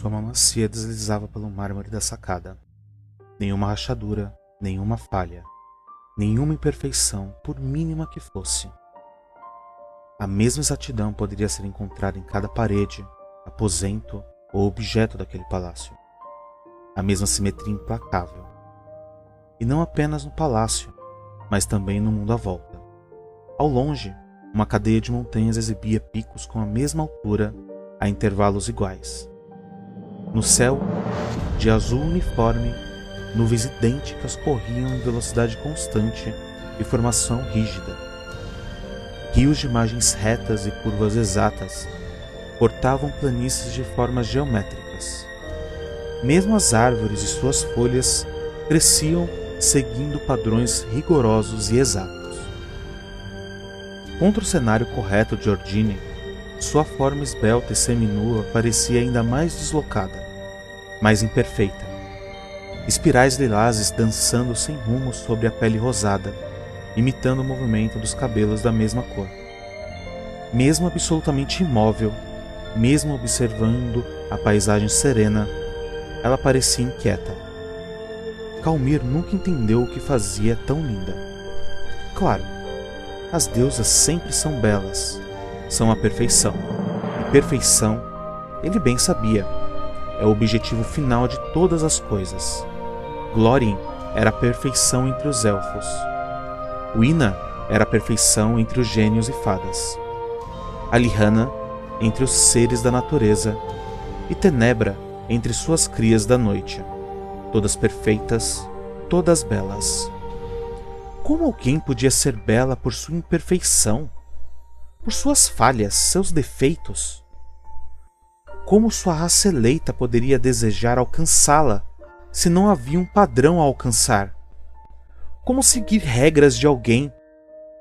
sua mão macia deslizava pelo mármore da sacada. Nenhuma rachadura, nenhuma falha, nenhuma imperfeição, por mínima que fosse. A mesma exatidão poderia ser encontrada em cada parede, aposento ou objeto daquele palácio. A mesma simetria implacável. E não apenas no palácio, mas também no mundo à volta. Ao longe, uma cadeia de montanhas exibia picos com a mesma altura a intervalos iguais. No céu, de azul uniforme, nuvens idênticas corriam em velocidade constante e formação rígida. Rios de imagens retas e curvas exatas cortavam planícies de formas geométricas. Mesmo as árvores e suas folhas cresciam seguindo padrões rigorosos e exatos. Contra o cenário correto de Ordine, sua forma esbelta e seminua parecia ainda mais deslocada, mais imperfeita. Espirais lilazes dançando sem rumo sobre a pele rosada, imitando o movimento dos cabelos da mesma cor. Mesmo absolutamente imóvel, mesmo observando a paisagem serena, ela parecia inquieta. Calmir nunca entendeu o que fazia tão linda. Claro, as deusas sempre são belas, são a perfeição. E perfeição, ele bem sabia, é o objetivo final de todas as coisas. Glórien era a perfeição entre os elfos. Wina era a perfeição entre os gênios e fadas. Alihanna entre os seres da natureza e Tenebra entre suas crias da noite. Todas perfeitas, todas belas. Como alguém podia ser bela por sua imperfeição? Por suas falhas, seus defeitos? Como sua raça eleita poderia desejar alcançá-la se não havia um padrão a alcançar? Como seguir regras de alguém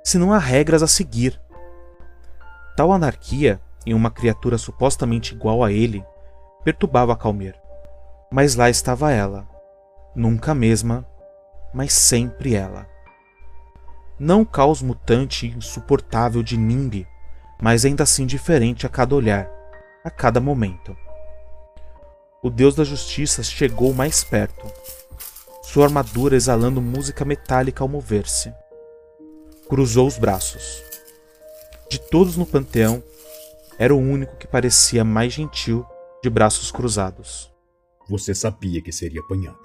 se não há regras a seguir? Tal anarquia em uma criatura supostamente igual a ele perturbava Calmer. Mas lá estava ela, nunca mesma, mas sempre ela não o caos mutante e insuportável de Nimbi, mas ainda assim diferente a cada olhar, a cada momento. O deus da justiça chegou mais perto, sua armadura exalando música metálica ao mover-se. Cruzou os braços. De todos no panteão, era o único que parecia mais gentil de braços cruzados. Você sabia que seria apanhada.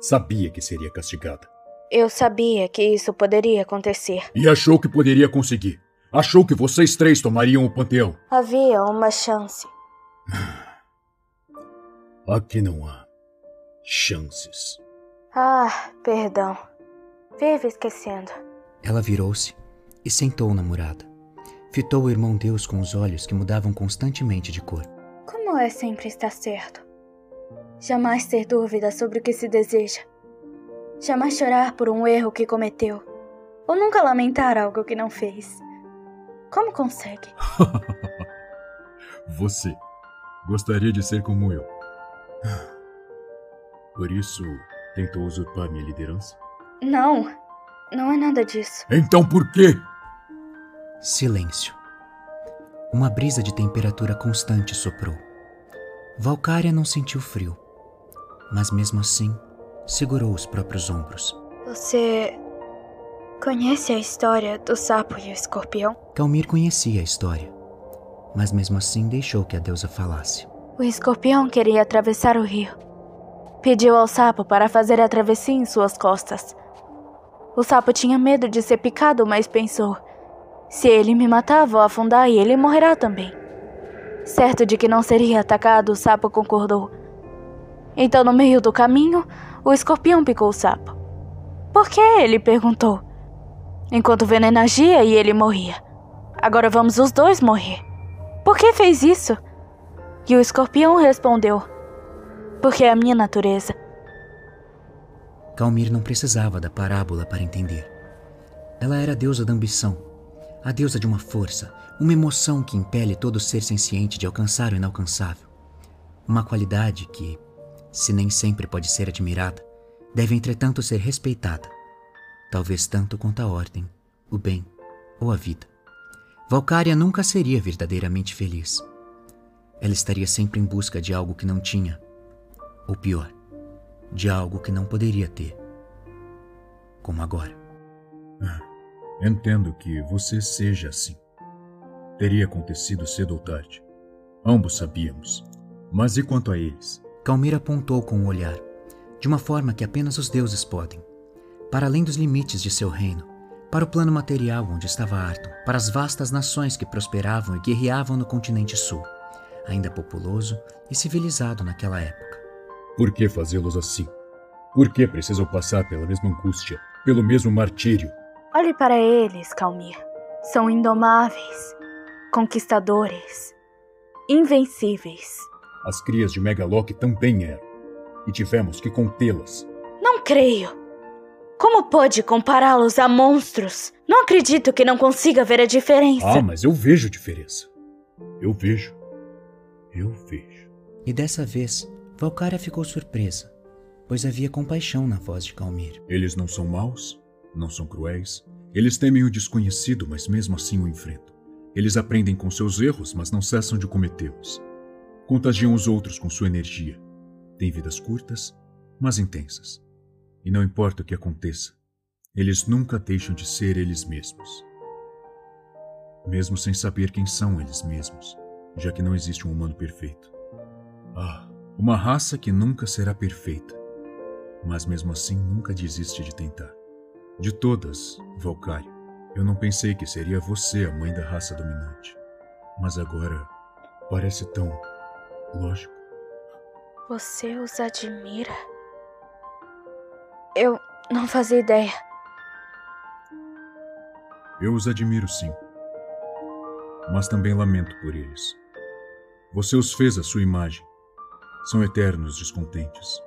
Sabia que seria castigada. Eu sabia que isso poderia acontecer. E achou que poderia conseguir. Achou que vocês três tomariam o panteão. Havia uma chance. Aqui não há chances. Ah, perdão. Vive esquecendo. Ela virou-se e sentou na murada. Fitou o irmão Deus com os olhos que mudavam constantemente de cor. Como é sempre estar certo? Jamais ter dúvida sobre o que se deseja. Jamais chorar por um erro que cometeu. Ou nunca lamentar algo que não fez. Como consegue? Você gostaria de ser como eu. Por isso, tentou usurpar minha liderança? Não, não é nada disso. Então por quê? Silêncio. Uma brisa de temperatura constante soprou. Valcária não sentiu frio, mas mesmo assim segurou os próprios ombros. Você conhece a história do sapo e o escorpião? Calmir conhecia a história, mas mesmo assim deixou que a deusa falasse. O escorpião queria atravessar o rio. Pediu ao sapo para fazer a travessia em suas costas. O sapo tinha medo de ser picado, mas pensou: se ele me matar, vou afundar e ele morrerá também. Certo de que não seria atacado, o sapo concordou. Então, no meio do caminho, o escorpião picou o sapo. Por que? Ele perguntou. Enquanto o veneno agia e ele morria. Agora vamos os dois morrer. Por que fez isso? E o escorpião respondeu: Porque é a minha natureza. Calmir não precisava da parábola para entender. Ela era a deusa da ambição, a deusa de uma força, uma emoção que impele todo ser senciente de alcançar o inalcançável. Uma qualidade que, se nem sempre pode ser admirada, deve entretanto ser respeitada, talvez tanto quanto a ordem, o bem ou a vida. Valcária nunca seria verdadeiramente feliz. ela estaria sempre em busca de algo que não tinha, ou pior, de algo que não poderia ter, como agora. Ah, entendo que você seja assim. Teria acontecido cedo ou tarde. Ambos sabíamos. Mas e quanto a eles? Calmir apontou com o olhar, de uma forma que apenas os deuses podem, para além dos limites de seu reino, para o plano material onde estava Arton, para as vastas nações que prosperavam e guerreavam no continente sul, ainda populoso e civilizado naquela época. Por que fazê-los assim? Por que precisam passar pela mesma angústia, pelo mesmo martírio? Olhe para eles, Calmir. São indomáveis, conquistadores, invencíveis. As crias de Megaloc também eram, e tivemos que contê-las. Não creio. Como pode compará-los a monstros? Não acredito que não consiga ver a diferença. Ah, mas eu vejo diferença. Eu vejo. Eu vejo. E dessa vez, Valkyria ficou surpresa, pois havia compaixão na voz de Calmir. Eles não são maus, não são cruéis. Eles temem o desconhecido, mas mesmo assim o enfrentam. Eles aprendem com seus erros, mas não cessam de cometê-los. Contagiam os outros com sua energia. Têm vidas curtas, mas intensas. E não importa o que aconteça, eles nunca deixam de ser eles mesmos. Mesmo sem saber quem são eles mesmos, já que não existe um humano perfeito. Ah, uma raça que nunca será perfeita, mas mesmo assim nunca desiste de tentar. De todas, Valkyrie, eu não pensei que seria você a mãe da raça dominante. Mas agora parece tão lógico. Você os admira? Eu não fazia ideia. Eu os admiro sim. Mas também lamento por eles. Você os fez à sua imagem. São eternos descontentes.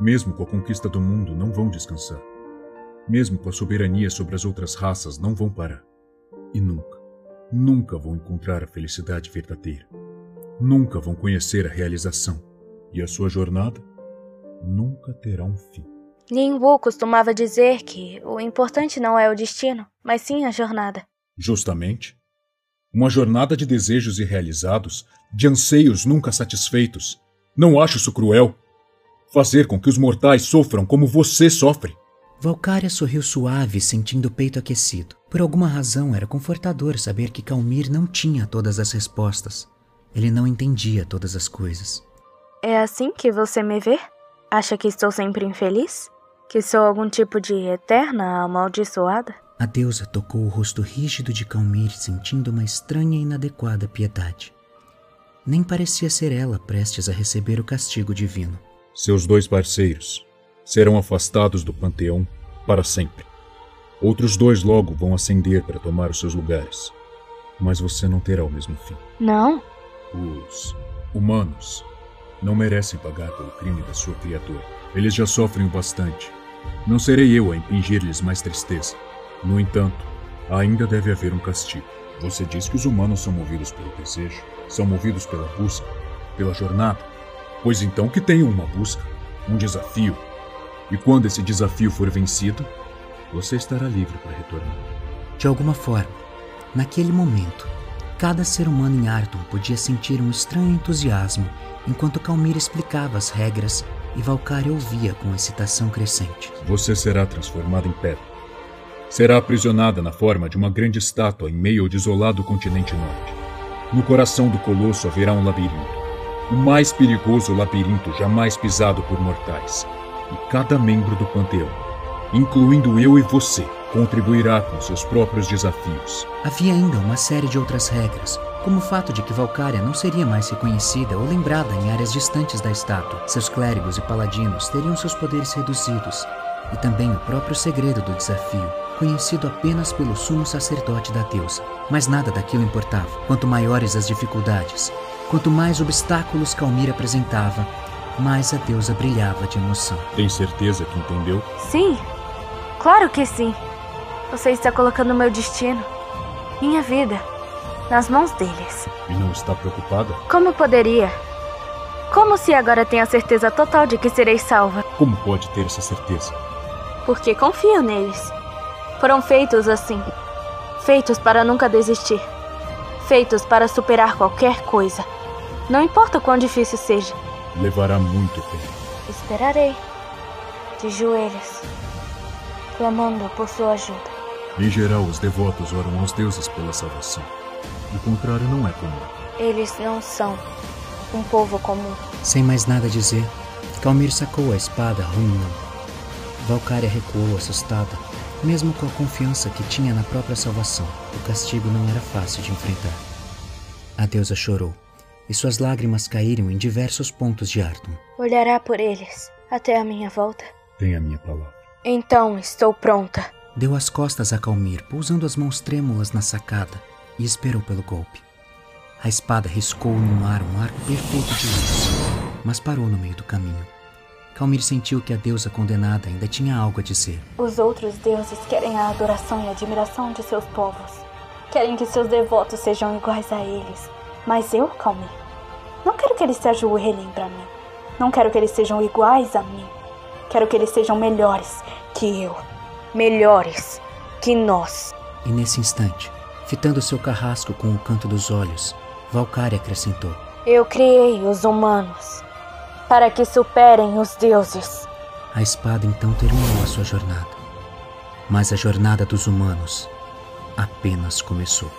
Mesmo com a conquista do mundo, não vão descansar. Mesmo com a soberania sobre as outras raças, não vão parar. E nunca, nunca vão encontrar a felicidade verdadeira. Nunca vão conhecer a realização. E a sua jornada nunca terá um fim. Lin Wu costumava dizer que o importante não é o destino, mas sim a jornada. Justamente. Uma jornada de desejos irrealizados, de anseios nunca satisfeitos. Não acho isso cruel? Fazer com que os mortais sofram como você sofre. Valkyria sorriu suave, sentindo o peito aquecido. Por alguma razão, era confortador saber que Calmir não tinha todas as respostas. Ele não entendia todas as coisas. É assim que você me vê? Acha que estou sempre infeliz? Que sou algum tipo de eterna amaldiçoada? A deusa tocou o rosto rígido de Calmir, sentindo uma estranha e inadequada piedade. Nem parecia ser ela prestes a receber o castigo divino. Seus dois parceiros serão afastados do panteão para sempre. Outros dois logo vão ascender para tomar os seus lugares. Mas você não terá o mesmo fim. Não. Os humanos não merecem pagar pelo crime da sua criatura. Eles já sofrem o bastante. Não serei eu a impingir-lhes mais tristeza. No entanto, ainda deve haver um castigo. Você diz que os humanos são movidos pelo desejo, são movidos pela busca, pela jornada. Pois então que tenham uma busca, um desafio. E quando esse desafio for vencido, você estará livre para retornar. De alguma forma, naquele momento, cada ser humano em Arton podia sentir um estranho entusiasmo enquanto Calmir explicava as regras e Valkyria ouvia com excitação crescente. Você será transformada em pedra. Será aprisionada na forma de uma grande estátua em meio ao desolado continente norte. No coração do colosso haverá um labirinto. O mais perigoso labirinto jamais pisado por mortais. E cada membro do panteão, incluindo eu e você, contribuirá com seus próprios desafios. Havia ainda uma série de outras regras, como o fato de que Valkyria não seria mais reconhecida ou lembrada em áreas distantes da estátua. Seus clérigos e paladinos teriam seus poderes reduzidos, e também o próprio segredo do desafio, conhecido apenas pelo sumo sacerdote da deusa. Mas nada daquilo importava. Quanto maiores as dificuldades, quanto mais obstáculos Calmir apresentava, mais a deusa brilhava de emoção. Tem certeza que entendeu? Sim, claro que sim. Você está colocando meu destino, minha vida, nas mãos deles. E não está preocupada? Como poderia? Como se agora tenho a certeza total de que serei salva? Como pode ter essa certeza? Porque confio neles. Foram feitos assim. Feitos para nunca desistir. Feitos para superar qualquer coisa. Não importa quão difícil seja. Levará muito tempo. Esperarei. De joelhos. Clamando por sua ajuda. Em geral, os devotos oram aos deuses pela salvação. O contrário não é comum. Eles não são um povo comum. Sem mais nada a dizer, Calmir sacou a espada ruminando. Valkyria recuou assustada, mesmo com a confiança que tinha na própria salvação. O castigo não era fácil de enfrentar. A deusa chorou, e suas lágrimas caíram em diversos pontos de Arton. Olhará por eles até a minha volta. Tem a minha palavra. Então estou pronta. Deu as costas a Calmir, pousando as mãos trêmulas na sacada, e esperou pelo golpe. A espada riscou no ar um arco perfeito de luz, mas parou no meio do caminho. Calmir sentiu que a deusa condenada ainda tinha algo a dizer. Os outros deuses querem a adoração e admiração de seus povos. Querem que seus devotos sejam iguais a eles. Mas eu, Calmir, não quero que eles se ajoelhem para mim. Não quero que eles sejam iguais a mim. Quero que eles sejam melhores que eu. Melhores que nós. E nesse instante, fitando seu carrasco com o canto dos olhos, Valkyria acrescentou: Eu criei os humanos para que superem os deuses. A espada então terminou a sua jornada. Mas a jornada dos humanos apenas começou.